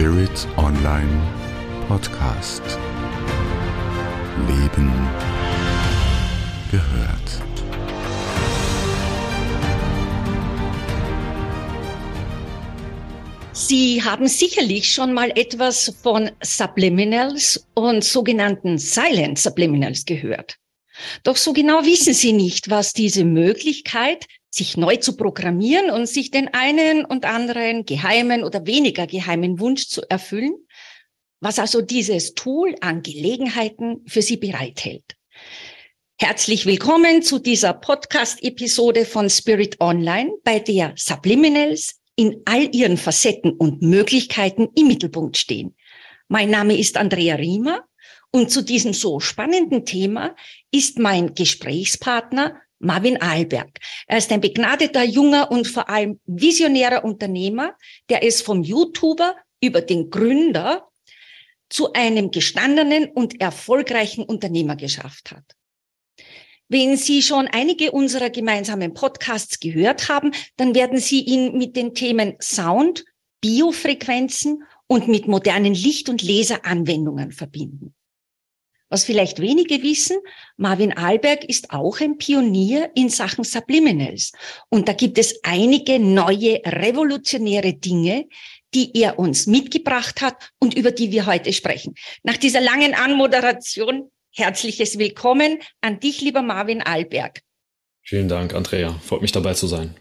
Spirit Online Podcast. Leben gehört. Sie haben sicherlich schon mal etwas von Subliminals und sogenannten Silent Subliminals gehört. Doch so genau wissen Sie nicht, was diese Möglichkeit, sich neu zu programmieren und sich den einen und anderen geheimen oder weniger geheimen Wunsch zu erfüllen, was also dieses Tool an Gelegenheiten für Sie bereithält. Herzlich willkommen zu dieser Podcast-Episode von Spirit Online, bei der Subliminals in all ihren Facetten und Möglichkeiten im Mittelpunkt stehen. Mein Name ist Andrea Riemer und zu diesem so spannenden Thema ist mein Gesprächspartner Marvin Ahlberg. Er ist ein begnadeter, junger und vor allem visionärer Unternehmer, der es vom YouTuber über den Gründer zu einem gestandenen und erfolgreichen Unternehmer geschafft hat. Wenn Sie schon einige unserer gemeinsamen Podcasts gehört haben, dann werden Sie ihn mit den Themen Sound, Biofrequenzen und mit modernen Licht- und Laseranwendungen verbinden. Was vielleicht wenige wissen, Marvin Alberg ist auch ein Pionier in Sachen Subliminals. Und da gibt es einige neue revolutionäre Dinge, die er uns mitgebracht hat und über die wir heute sprechen. Nach dieser langen Anmoderation Herzliches Willkommen an dich, lieber Marvin Alberg. Vielen Dank, Andrea. Freut mich dabei zu sein.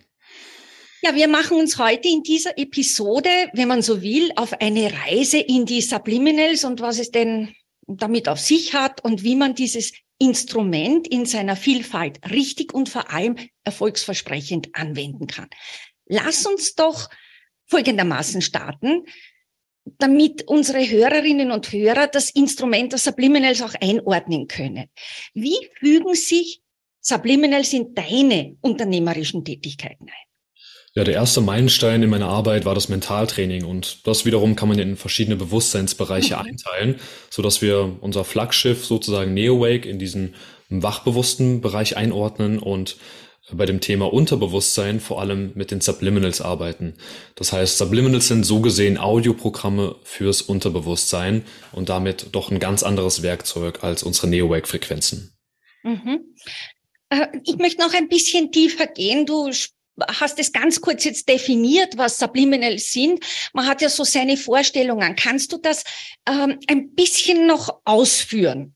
Ja, wir machen uns heute in dieser Episode, wenn man so will, auf eine Reise in die Subliminals und was es denn damit auf sich hat und wie man dieses Instrument in seiner Vielfalt richtig und vor allem erfolgsversprechend anwenden kann. Lass uns doch folgendermaßen starten damit unsere Hörerinnen und Hörer das Instrument der Subliminals auch einordnen können. Wie fügen sich Subliminals in deine unternehmerischen Tätigkeiten ein? Ja, der erste Meilenstein in meiner Arbeit war das Mentaltraining und das wiederum kann man in verschiedene Bewusstseinsbereiche mhm. einteilen, so dass wir unser Flaggschiff sozusagen NeoWake in diesen wachbewussten Bereich einordnen und bei dem Thema Unterbewusstsein vor allem mit den Subliminals arbeiten. Das heißt, Subliminals sind so gesehen Audioprogramme fürs Unterbewusstsein und damit doch ein ganz anderes Werkzeug als unsere Neowake-Frequenzen. Mhm. Äh, ich möchte noch ein bisschen tiefer gehen. Du hast es ganz kurz jetzt definiert, was Subliminals sind. Man hat ja so seine Vorstellungen. Kannst du das ähm, ein bisschen noch ausführen?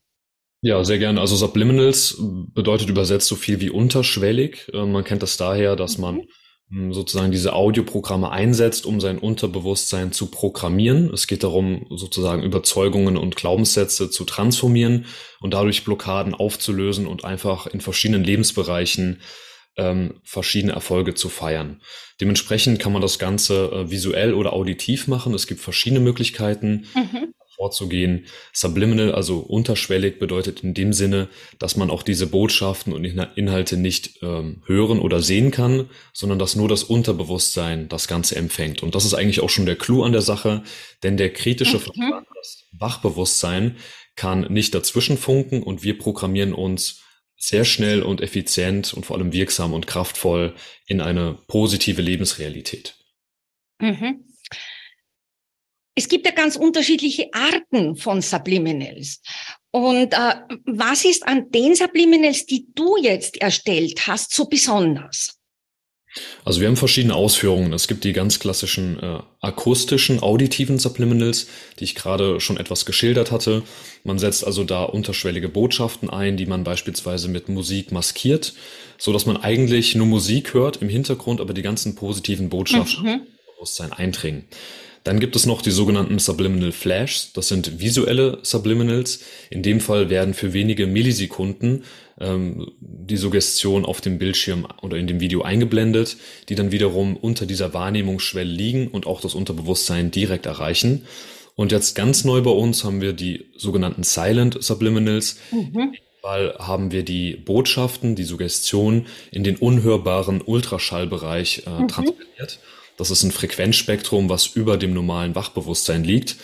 Ja, sehr gerne. Also Subliminals bedeutet übersetzt so viel wie unterschwellig. Äh, man kennt das daher, dass man mhm. hm, sozusagen diese Audioprogramme einsetzt, um sein Unterbewusstsein zu programmieren. Es geht darum, sozusagen Überzeugungen und Glaubenssätze zu transformieren und dadurch Blockaden aufzulösen und einfach in verschiedenen Lebensbereichen ähm, verschiedene Erfolge zu feiern. Dementsprechend kann man das Ganze äh, visuell oder auditiv machen. Es gibt verschiedene Möglichkeiten. Mhm vorzugehen. Subliminal, also unterschwellig, bedeutet in dem Sinne, dass man auch diese Botschaften und Inhalte nicht ähm, hören oder sehen kann, sondern dass nur das Unterbewusstsein das Ganze empfängt. Und das ist eigentlich auch schon der Clou an der Sache, denn der kritische mhm. Verstand, das Wachbewusstsein, kann nicht dazwischen funken und wir programmieren uns sehr schnell und effizient und vor allem wirksam und kraftvoll in eine positive Lebensrealität. Mhm. Es gibt ja ganz unterschiedliche Arten von Subliminals. Und äh, was ist an den Subliminals, die du jetzt erstellt hast, so besonders? Also wir haben verschiedene Ausführungen. Es gibt die ganz klassischen äh, akustischen, auditiven Subliminals, die ich gerade schon etwas geschildert hatte. Man setzt also da unterschwellige Botschaften ein, die man beispielsweise mit Musik maskiert, so dass man eigentlich nur Musik hört im Hintergrund, aber die ganzen positiven Botschaften mhm. Bewusstsein eindringen. Dann gibt es noch die sogenannten Subliminal Flashs. Das sind visuelle Subliminals. In dem Fall werden für wenige Millisekunden ähm, die Suggestion auf dem Bildschirm oder in dem Video eingeblendet, die dann wiederum unter dieser Wahrnehmungsschwelle liegen und auch das Unterbewusstsein direkt erreichen. Und jetzt ganz neu bei uns haben wir die sogenannten Silent Subliminals. Mhm. Fall haben wir die Botschaften, die Suggestion in den unhörbaren Ultraschallbereich äh, mhm. transportiert. Das ist ein Frequenzspektrum, was über dem normalen Wachbewusstsein liegt,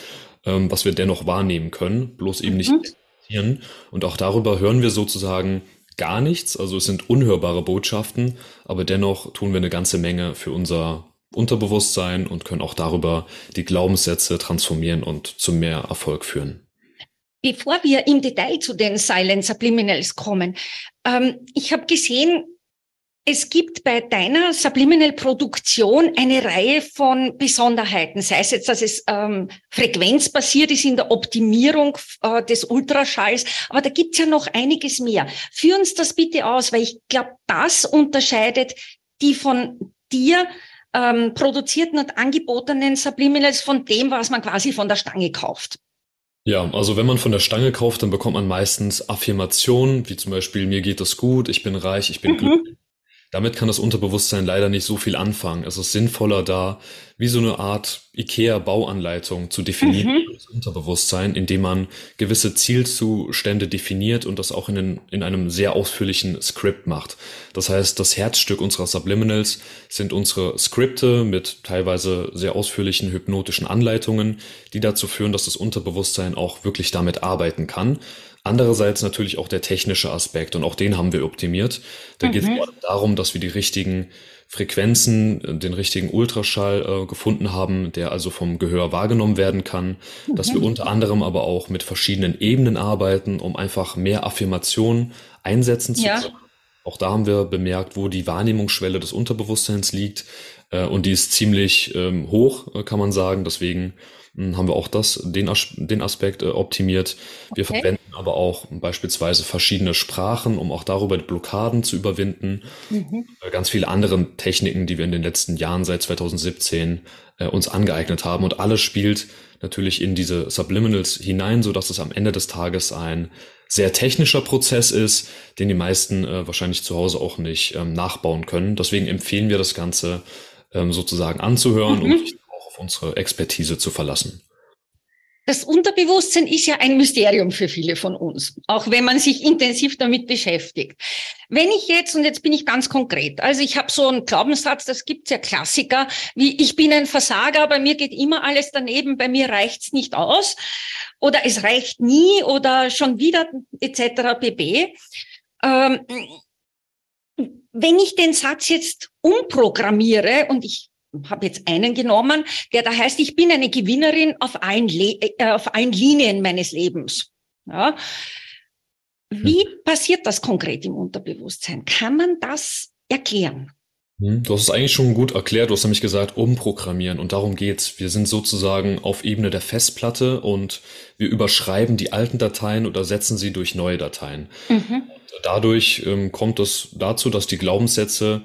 ähm, was wir dennoch wahrnehmen können, bloß eben nicht mhm. Und auch darüber hören wir sozusagen gar nichts. Also es sind unhörbare Botschaften, aber dennoch tun wir eine ganze Menge für unser Unterbewusstsein und können auch darüber die Glaubenssätze transformieren und zu mehr Erfolg führen. Bevor wir im Detail zu den Silent Subliminals kommen, ähm, ich habe gesehen, es gibt bei deiner Subliminal-Produktion eine Reihe von Besonderheiten, sei es jetzt, dass es ähm, frequenzbasiert ist in der Optimierung äh, des Ultraschalls, aber da gibt's ja noch einiges mehr. Führ uns das bitte aus, weil ich glaube, das unterscheidet die von dir ähm, produzierten und angebotenen Subliminals von dem, was man quasi von der Stange kauft. Ja, also wenn man von der Stange kauft, dann bekommt man meistens Affirmationen, wie zum Beispiel, mir geht es gut, ich bin reich, ich bin mhm. glücklich. Damit kann das Unterbewusstsein leider nicht so viel anfangen. Es ist sinnvoller da, wie so eine Art IKEA-Bauanleitung zu definieren, mhm. das Unterbewusstsein, indem man gewisse Zielzustände definiert und das auch in, den, in einem sehr ausführlichen Skript macht. Das heißt, das Herzstück unserer Subliminals sind unsere Skripte mit teilweise sehr ausführlichen hypnotischen Anleitungen, die dazu führen, dass das Unterbewusstsein auch wirklich damit arbeiten kann. Andererseits natürlich auch der technische Aspekt und auch den haben wir optimiert. Da mhm. geht es darum, dass wir die richtigen Frequenzen, den richtigen Ultraschall äh, gefunden haben, der also vom Gehör wahrgenommen werden kann, mhm. dass wir unter anderem aber auch mit verschiedenen Ebenen arbeiten, um einfach mehr Affirmation einsetzen zu können. Auch da haben wir bemerkt, wo die Wahrnehmungsschwelle des Unterbewusstseins liegt. Äh, und die ist ziemlich ähm, hoch, äh, kann man sagen. Deswegen haben wir auch das, den, den Aspekt äh, optimiert. Wir okay. verwenden aber auch beispielsweise verschiedene Sprachen, um auch darüber Blockaden zu überwinden. Mhm. Äh, ganz viele andere Techniken, die wir in den letzten Jahren seit 2017 äh, uns angeeignet haben. Und alles spielt natürlich in diese Subliminals hinein, so dass es am Ende des Tages ein sehr technischer Prozess ist, den die meisten äh, wahrscheinlich zu Hause auch nicht ähm, nachbauen können. Deswegen empfehlen wir das Ganze ähm, sozusagen anzuhören mhm. und unsere Expertise zu verlassen. Das Unterbewusstsein ist ja ein Mysterium für viele von uns, auch wenn man sich intensiv damit beschäftigt. Wenn ich jetzt, und jetzt bin ich ganz konkret, also ich habe so einen Glaubenssatz, das gibt's ja Klassiker, wie ich bin ein Versager, bei mir geht immer alles daneben, bei mir reicht's nicht aus oder es reicht nie oder schon wieder etc. pp. Ähm, wenn ich den Satz jetzt umprogrammiere und ich habe jetzt einen genommen, der da heißt, ich bin eine Gewinnerin auf allen, Le äh, auf allen Linien meines Lebens. Ja. Wie hm. passiert das konkret im Unterbewusstsein? Kann man das erklären? Hm, du hast es eigentlich schon gut erklärt. Du hast nämlich gesagt, umprogrammieren. Und darum geht's. Wir sind sozusagen auf Ebene der Festplatte und wir überschreiben die alten Dateien oder setzen sie durch neue Dateien. Mhm. Dadurch ähm, kommt es dazu, dass die Glaubenssätze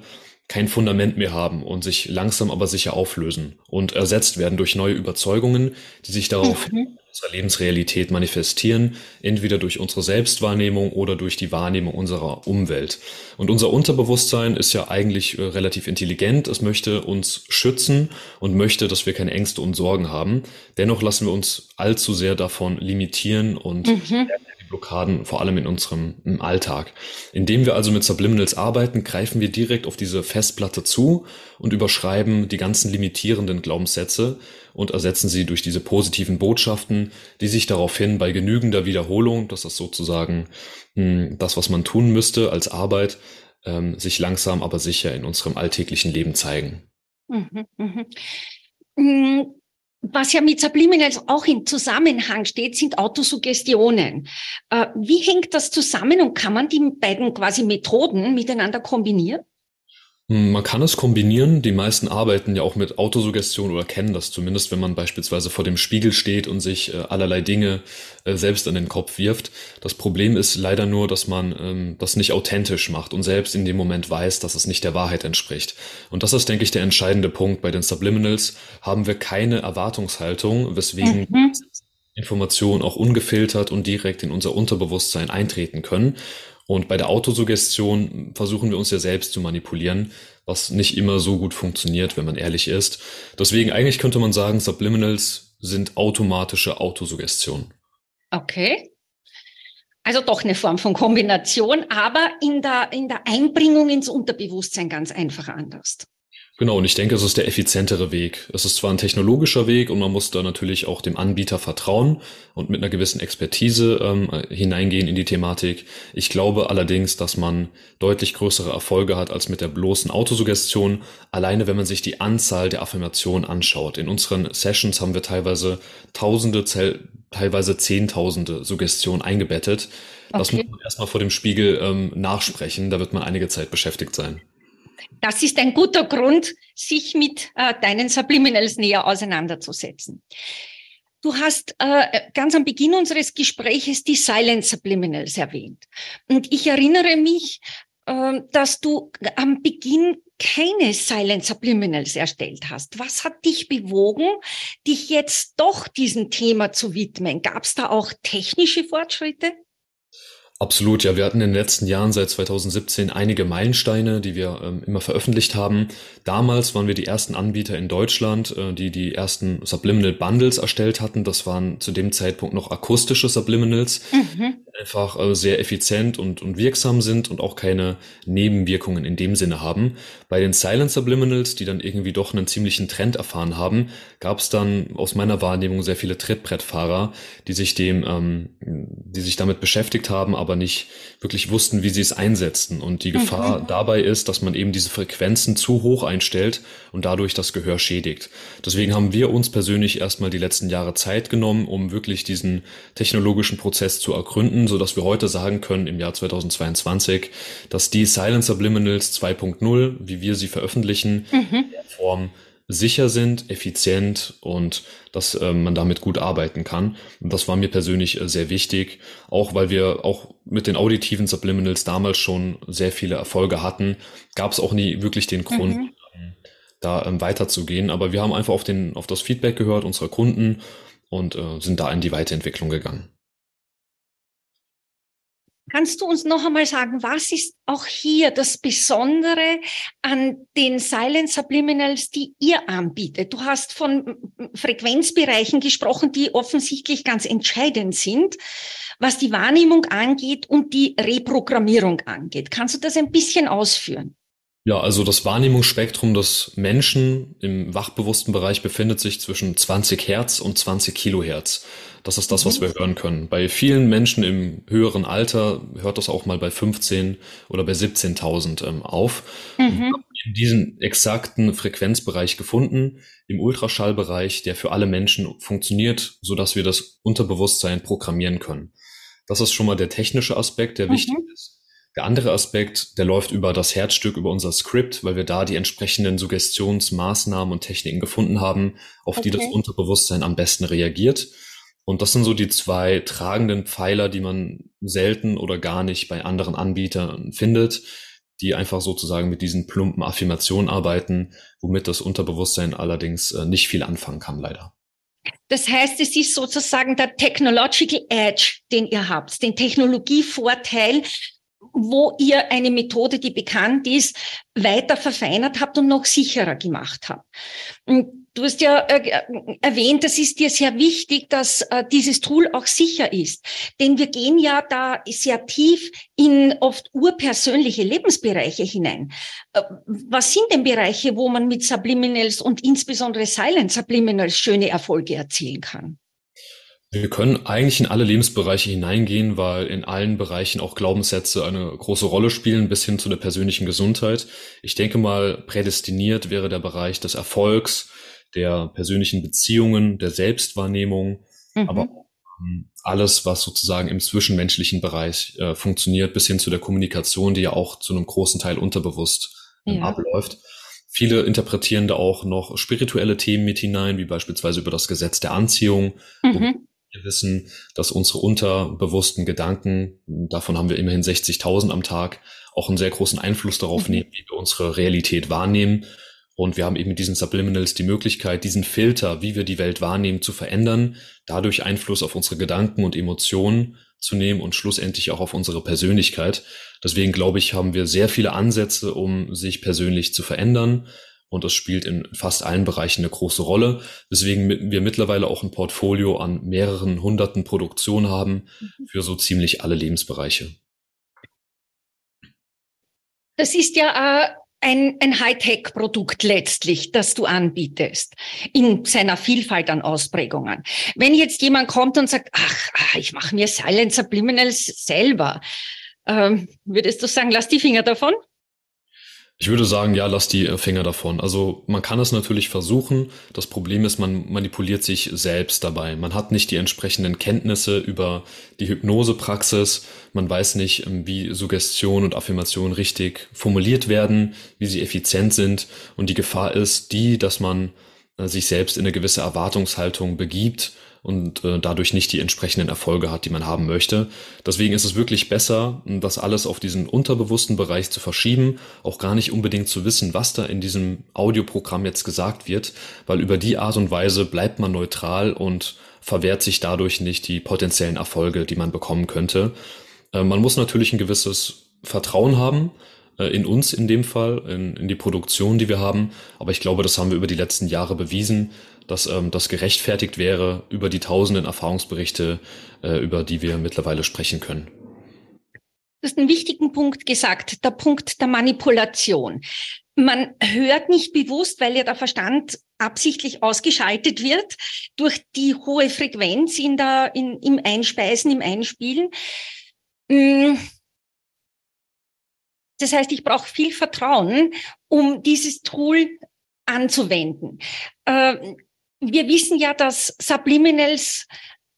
kein Fundament mehr haben und sich langsam aber sicher auflösen und ersetzt werden durch neue Überzeugungen, die sich darauf mhm. in unserer Lebensrealität manifestieren, entweder durch unsere Selbstwahrnehmung oder durch die Wahrnehmung unserer Umwelt. Und unser Unterbewusstsein ist ja eigentlich äh, relativ intelligent, es möchte uns schützen und möchte, dass wir keine Ängste und Sorgen haben. Dennoch lassen wir uns allzu sehr davon limitieren und mhm. Blockaden, vor allem in unserem Alltag. Indem wir also mit Subliminals arbeiten, greifen wir direkt auf diese Festplatte zu und überschreiben die ganzen limitierenden Glaubenssätze und ersetzen sie durch diese positiven Botschaften, die sich daraufhin bei genügender Wiederholung, das ist sozusagen mh, hm, das, was man tun müsste als Arbeit, ähm, sich langsam aber sicher in unserem alltäglichen Leben zeigen. Mhm, mh. Was ja mit Subliminals auch im Zusammenhang steht, sind Autosuggestionen. Äh, wie hängt das zusammen und kann man die beiden quasi Methoden miteinander kombinieren? Hm, man kann es kombinieren. Die meisten arbeiten ja auch mit Autosuggestion oder kennen das zumindest, wenn man beispielsweise vor dem Spiegel steht und sich äh, allerlei Dinge äh, selbst an den Kopf wirft. Das Problem ist leider nur, dass man ähm, das nicht authentisch macht und selbst in dem Moment weiß, dass es nicht der Wahrheit entspricht. Und das ist, denke ich, der entscheidende Punkt. Bei den Subliminals haben wir keine Erwartungshaltung, weswegen mhm. Informationen auch ungefiltert und direkt in unser Unterbewusstsein eintreten können. Und bei der Autosuggestion versuchen wir uns ja selbst zu manipulieren, was nicht immer so gut funktioniert, wenn man ehrlich ist. Deswegen eigentlich könnte man sagen, Subliminals sind automatische Autosuggestion. Okay. Also doch eine Form von Kombination, aber in der, in der Einbringung ins Unterbewusstsein ganz einfach anders. Genau, und ich denke, es ist der effizientere Weg. Es ist zwar ein technologischer Weg und man muss da natürlich auch dem Anbieter vertrauen und mit einer gewissen Expertise ähm, hineingehen in die Thematik. Ich glaube allerdings, dass man deutlich größere Erfolge hat als mit der bloßen Autosuggestion, alleine wenn man sich die Anzahl der Affirmationen anschaut. In unseren Sessions haben wir teilweise Tausende, teilweise Zehntausende Suggestionen eingebettet. Okay. Das muss man erstmal vor dem Spiegel ähm, nachsprechen, da wird man einige Zeit beschäftigt sein. Das ist ein guter Grund, sich mit äh, deinen Subliminals näher auseinanderzusetzen. Du hast äh, ganz am Beginn unseres Gespräches die Silent Subliminals erwähnt. Und ich erinnere mich, äh, dass du am Beginn keine Silent Subliminals erstellt hast. Was hat dich bewogen, dich jetzt doch diesem Thema zu widmen? Gab es da auch technische Fortschritte? Absolut, ja. Wir hatten in den letzten Jahren seit 2017 einige Meilensteine, die wir ähm, immer veröffentlicht haben. Damals waren wir die ersten Anbieter in Deutschland, äh, die die ersten Subliminal Bundles erstellt hatten. Das waren zu dem Zeitpunkt noch akustische Subliminals, mhm. Einfach äh, sehr effizient und, und wirksam sind und auch keine Nebenwirkungen in dem Sinne haben. Bei den Silent Subliminals, die dann irgendwie doch einen ziemlichen Trend erfahren haben, gab es dann aus meiner Wahrnehmung sehr viele Trittbrettfahrer, die sich dem, ähm, die sich damit beschäftigt haben, aber nicht wirklich wussten, wie sie es einsetzen. Und die Gefahr mhm. dabei ist, dass man eben diese Frequenzen zu hoch einstellt und dadurch das Gehör schädigt. Deswegen haben wir uns persönlich erstmal die letzten Jahre Zeit genommen, um wirklich diesen technologischen Prozess zu ergründen, so dass wir heute sagen können, im Jahr 2022, dass die Silent Subliminals 2.0, wie wir sie veröffentlichen, mhm. in der Form sicher sind, effizient und dass äh, man damit gut arbeiten kann. Und das war mir persönlich äh, sehr wichtig, auch weil wir auch mit den auditiven Subliminals damals schon sehr viele Erfolge hatten, gab es auch nie wirklich den Grund, mhm. ähm, da ähm, weiterzugehen. Aber wir haben einfach auf, den, auf das Feedback gehört unserer Kunden und äh, sind da in die Weiterentwicklung gegangen. Kannst du uns noch einmal sagen, was ist auch hier das Besondere an den Silent Subliminals, die ihr anbietet? Du hast von Frequenzbereichen gesprochen, die offensichtlich ganz entscheidend sind, was die Wahrnehmung angeht und die Reprogrammierung angeht. Kannst du das ein bisschen ausführen? Ja, also das Wahrnehmungsspektrum des Menschen im wachbewussten Bereich befindet sich zwischen 20 Hertz und 20 Kilohertz. Das ist das, was wir hören können. Bei vielen Menschen im höheren Alter hört das auch mal bei 15 oder bei 17.000 ähm, auf. Mhm. In diesen exakten Frequenzbereich gefunden, im Ultraschallbereich, der für alle Menschen funktioniert, so dass wir das Unterbewusstsein programmieren können. Das ist schon mal der technische Aspekt, der mhm. wichtig ist. Der andere Aspekt, der läuft über das Herzstück, über unser Skript, weil wir da die entsprechenden Suggestionsmaßnahmen und Techniken gefunden haben, auf okay. die das Unterbewusstsein am besten reagiert. Und das sind so die zwei tragenden Pfeiler, die man selten oder gar nicht bei anderen Anbietern findet, die einfach sozusagen mit diesen plumpen Affirmationen arbeiten, womit das Unterbewusstsein allerdings äh, nicht viel anfangen kann, leider. Das heißt, es ist sozusagen der Technological Edge, den ihr habt, den Technologievorteil, wo ihr eine Methode, die bekannt ist, weiter verfeinert habt und noch sicherer gemacht habt. Du hast ja äh, erwähnt, das ist dir sehr wichtig, dass äh, dieses Tool auch sicher ist. Denn wir gehen ja da sehr tief in oft urpersönliche Lebensbereiche hinein. Äh, was sind denn Bereiche, wo man mit Subliminals und insbesondere Silent Subliminals schöne Erfolge erzielen kann? Wir können eigentlich in alle Lebensbereiche hineingehen, weil in allen Bereichen auch Glaubenssätze eine große Rolle spielen, bis hin zu der persönlichen Gesundheit. Ich denke mal, prädestiniert wäre der Bereich des Erfolgs, der persönlichen Beziehungen, der Selbstwahrnehmung, mhm. aber ähm, alles, was sozusagen im zwischenmenschlichen Bereich äh, funktioniert, bis hin zu der Kommunikation, die ja auch zu einem großen Teil unterbewusst ähm, ja. abläuft. Viele interpretieren da auch noch spirituelle Themen mit hinein, wie beispielsweise über das Gesetz der Anziehung, mhm. Wir wissen, dass unsere unterbewussten Gedanken, davon haben wir immerhin 60.000 am Tag, auch einen sehr großen Einfluss darauf mhm. nehmen, wie wir unsere Realität wahrnehmen. Und wir haben eben mit diesen Subliminals die Möglichkeit, diesen Filter, wie wir die Welt wahrnehmen, zu verändern, dadurch Einfluss auf unsere Gedanken und Emotionen zu nehmen und schlussendlich auch auf unsere Persönlichkeit. Deswegen glaube ich, haben wir sehr viele Ansätze, um sich persönlich zu verändern und das spielt in fast allen Bereichen eine große Rolle, weswegen wir mittlerweile auch ein Portfolio an mehreren hunderten Produktionen haben mhm. für so ziemlich alle Lebensbereiche. Das ist ja ein, ein Hightech-Produkt letztlich, das du anbietest, in seiner Vielfalt an Ausprägungen. Wenn jetzt jemand kommt und sagt, ach, ah, ich mache mir Silent Subliminals selber, ähm, würdest du sagen, lass die Finger davon? Ich würde sagen, ja, lass die äh, Finger davon. Also man kann es natürlich versuchen. Das Problem ist, man manipuliert sich selbst dabei. Man hat nicht die entsprechenden Kenntnisse über die Hypnosepraxis. Man weiß nicht, ähm, wie Suggestion und Affirmation richtig formuliert werden, wie sie effizient sind. Und die Gefahr ist die, dass man äh, sich selbst in eine gewisse Erwartungshaltung begibt und äh, dadurch nicht die entsprechenden Erfolge hat, die man haben möchte. Deswegen ist es wirklich besser, das alles auf diesen unterbewussten Bereich zu verschieben, auch gar nicht unbedingt zu wissen, was da in diesem Audioprogramm jetzt gesagt wird, weil über die Art und Weise bleibt man neutral und verwehrt sich dadurch nicht die potenziellen Erfolge, die man bekommen könnte. Äh, man muss natürlich ein gewisses Vertrauen haben, äh, in uns in dem Fall, in, in die Produktion, die wir haben. Aber ich glaube, das haben wir über die letzten Jahre bewiesen, dass ähm, das gerechtfertigt wäre über die tausenden Erfahrungsberichte, äh, über die wir mittlerweile sprechen können. Du hast einen wichtigen Punkt gesagt, der Punkt der Manipulation. Man hört nicht bewusst, weil ja der Verstand absichtlich ausgeschaltet wird durch die hohe Frequenz in der, in, im Einspeisen, im Einspielen. Mm. Das heißt, ich brauche viel Vertrauen, um dieses Tool anzuwenden. Wir wissen ja, dass Subliminals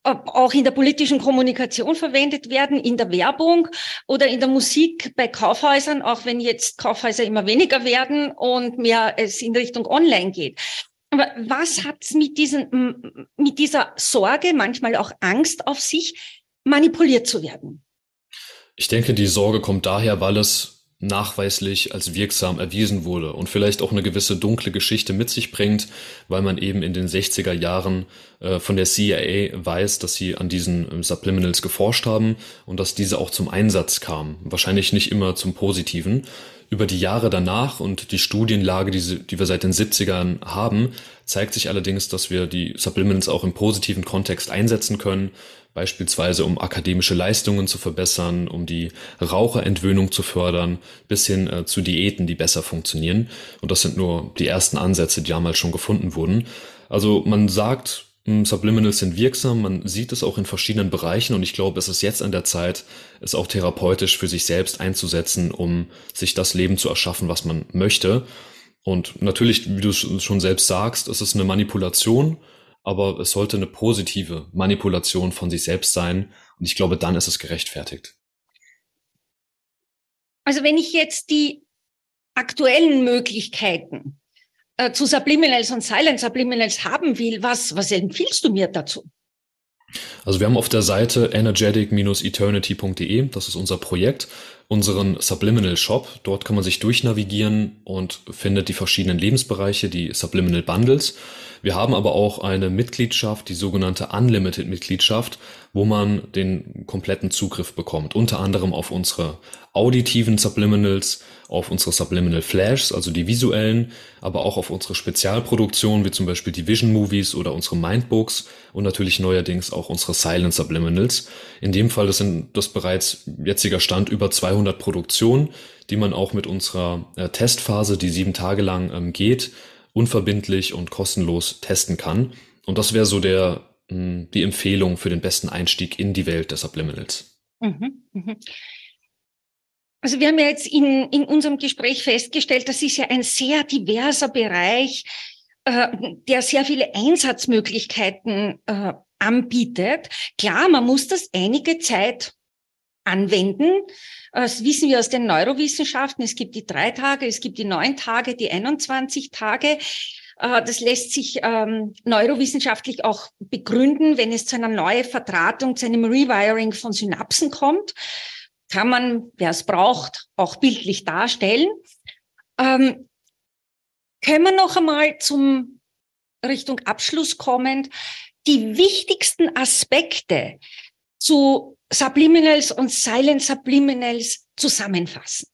äh, auch in der politischen Kommunikation verwendet werden, in der Werbung oder in der Musik bei Kaufhäusern, auch wenn jetzt Kaufhäuser immer weniger werden und mehr es in Richtung Online geht. Aber was hat es mit, mit dieser Sorge, manchmal auch Angst auf sich, manipuliert zu werden? Ich denke, die Sorge kommt daher, weil es nachweislich als wirksam erwiesen wurde und vielleicht auch eine gewisse dunkle Geschichte mit sich bringt, weil man eben in den 60er Jahren äh, von der CIA weiß, dass sie an diesen ähm, Subliminals geforscht haben und dass diese auch zum Einsatz kamen. Wahrscheinlich nicht immer zum Positiven. Über die Jahre danach und die Studienlage, die, die wir seit den 70ern haben, zeigt sich allerdings, dass wir die Subliminals auch im positiven Kontext einsetzen können, beispielsweise um akademische Leistungen zu verbessern, um die Raucherentwöhnung zu fördern, bis hin äh, zu Diäten, die besser funktionieren. Und das sind nur die ersten Ansätze, die damals schon gefunden wurden. Also man sagt, Subliminals sind wirksam, man sieht es auch in verschiedenen Bereichen und ich glaube, es ist jetzt an der Zeit, es auch therapeutisch für sich selbst einzusetzen, um sich das Leben zu erschaffen, was man möchte. Und natürlich, wie du schon selbst sagst, es ist eine Manipulation aber es sollte eine positive Manipulation von sich selbst sein. Und ich glaube, dann ist es gerechtfertigt. Also wenn ich jetzt die aktuellen Möglichkeiten äh, zu Subliminals und Silent Subliminals haben will, was, was empfiehlst du mir dazu? Also wir haben auf der Seite energetic-eternity.de, das ist unser Projekt, unseren Subliminal Shop. Dort kann man sich durchnavigieren und findet die verschiedenen Lebensbereiche, die Subliminal Bundles. Wir haben aber auch eine Mitgliedschaft, die sogenannte Unlimited-Mitgliedschaft, wo man den kompletten Zugriff bekommt. Unter anderem auf unsere auditiven Subliminals, auf unsere Subliminal Flashs, also die visuellen, aber auch auf unsere Spezialproduktionen, wie zum Beispiel die Vision Movies oder unsere Mindbooks und natürlich neuerdings auch unsere Silent Subliminals. In dem Fall, sind das bereits jetziger Stand über 200 Produktionen, die man auch mit unserer äh, Testphase, die sieben Tage lang ähm, geht, unverbindlich und kostenlos testen kann. Und das wäre so der, hm, die Empfehlung für den besten Einstieg in die Welt der Subliminals. Mhm, mhm. Also wir haben ja jetzt in, in unserem Gespräch festgestellt, das ist ja ein sehr diverser Bereich, äh, der sehr viele Einsatzmöglichkeiten äh, anbietet. Klar, man muss das einige Zeit anwenden. Das wissen wir aus den Neurowissenschaften. Es gibt die drei Tage, es gibt die neun Tage, die 21 Tage. Äh, das lässt sich ähm, neurowissenschaftlich auch begründen, wenn es zu einer neuen Verdrahtung, zu einem Rewiring von Synapsen kommt. Kann man, wer es braucht, auch bildlich darstellen. Ähm, können wir noch einmal zum Richtung Abschluss kommend die wichtigsten Aspekte zu Subliminals und Silent Subliminals zusammenfassen?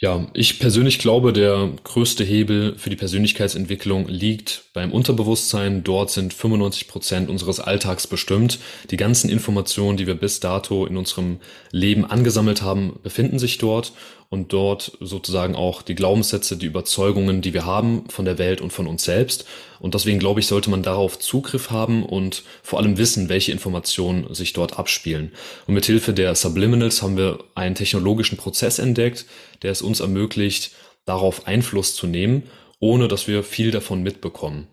Ja, ich persönlich glaube, der größte Hebel für die Persönlichkeitsentwicklung liegt beim Unterbewusstsein. Dort sind 95 Prozent unseres Alltags bestimmt. Die ganzen Informationen, die wir bis dato in unserem Leben angesammelt haben, befinden sich dort. Und dort sozusagen auch die Glaubenssätze, die Überzeugungen, die wir haben von der Welt und von uns selbst. Und deswegen glaube ich, sollte man darauf Zugriff haben und vor allem wissen, welche Informationen sich dort abspielen. Und mit Hilfe der Subliminals haben wir einen technologischen Prozess entdeckt, der es uns ermöglicht, darauf Einfluss zu nehmen, ohne dass wir viel davon mitbekommen.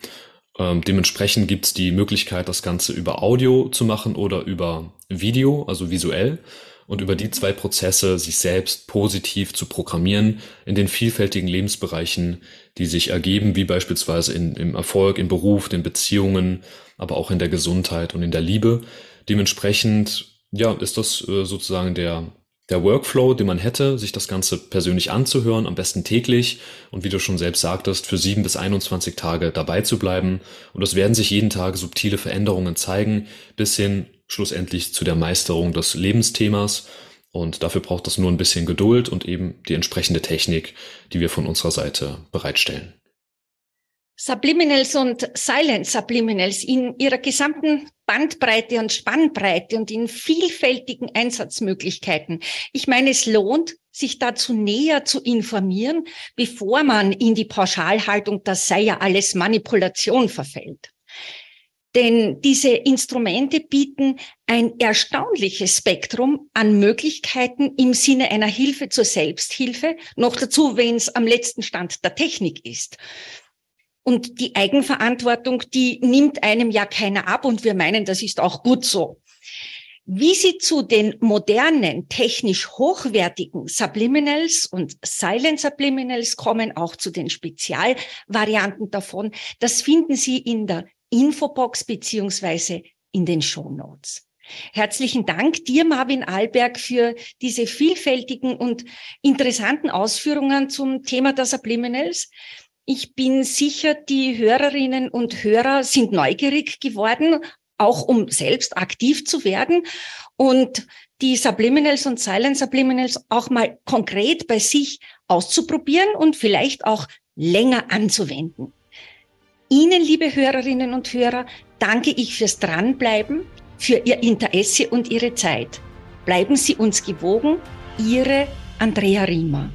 Ähm, dementsprechend gibt es die Möglichkeit, das Ganze über Audio zu machen oder über Video, also visuell und über die zwei Prozesse sich selbst positiv zu programmieren in den vielfältigen Lebensbereichen, die sich ergeben, wie beispielsweise in, im Erfolg, im Beruf, den Beziehungen, aber auch in der Gesundheit und in der Liebe. Dementsprechend, ja, ist das äh, sozusagen der der Workflow, den man hätte, sich das Ganze persönlich anzuhören, am besten täglich und wie du schon selbst sagtest, für sieben bis 21 Tage dabei zu bleiben. Und es werden sich jeden Tag subtile Veränderungen zeigen, bis hin schlussendlich zu der Meisterung des Lebensthemas. Und dafür braucht es nur ein bisschen Geduld und eben die entsprechende Technik, die wir von unserer Seite bereitstellen. Subliminals und Silent Subliminals in ihrer gesamten Bandbreite und Spannbreite und in vielfältigen Einsatzmöglichkeiten. Ich meine, es lohnt, sich dazu näher zu informieren, bevor man in die Pauschalhaltung, das sei ja alles Manipulation verfällt. Denn diese Instrumente bieten ein erstaunliches Spektrum an Möglichkeiten im Sinne einer Hilfe zur Selbsthilfe, noch dazu, wenn es am letzten Stand der Technik ist. Und die Eigenverantwortung, die nimmt einem ja keiner ab und wir meinen, das ist auch gut so. Wie sie zu den modernen, technisch hochwertigen Subliminals und Silent Subliminals kommen, auch zu den Spezialvarianten davon, das finden Sie in der Infobox beziehungsweise in den Show Notes. Herzlichen Dank dir, Marvin Alberg, für diese vielfältigen und interessanten Ausführungen zum Thema der Subliminals. Ich bin sicher, die Hörerinnen und Hörer sind neugierig geworden, auch um selbst aktiv zu werden und die Subliminals und Silent Subliminals auch mal konkret bei sich auszuprobieren und vielleicht auch länger anzuwenden. Ihnen, liebe Hörerinnen und Hörer, danke ich fürs Dranbleiben, für Ihr Interesse und Ihre Zeit. Bleiben Sie uns gewogen, Ihre Andrea Riemer.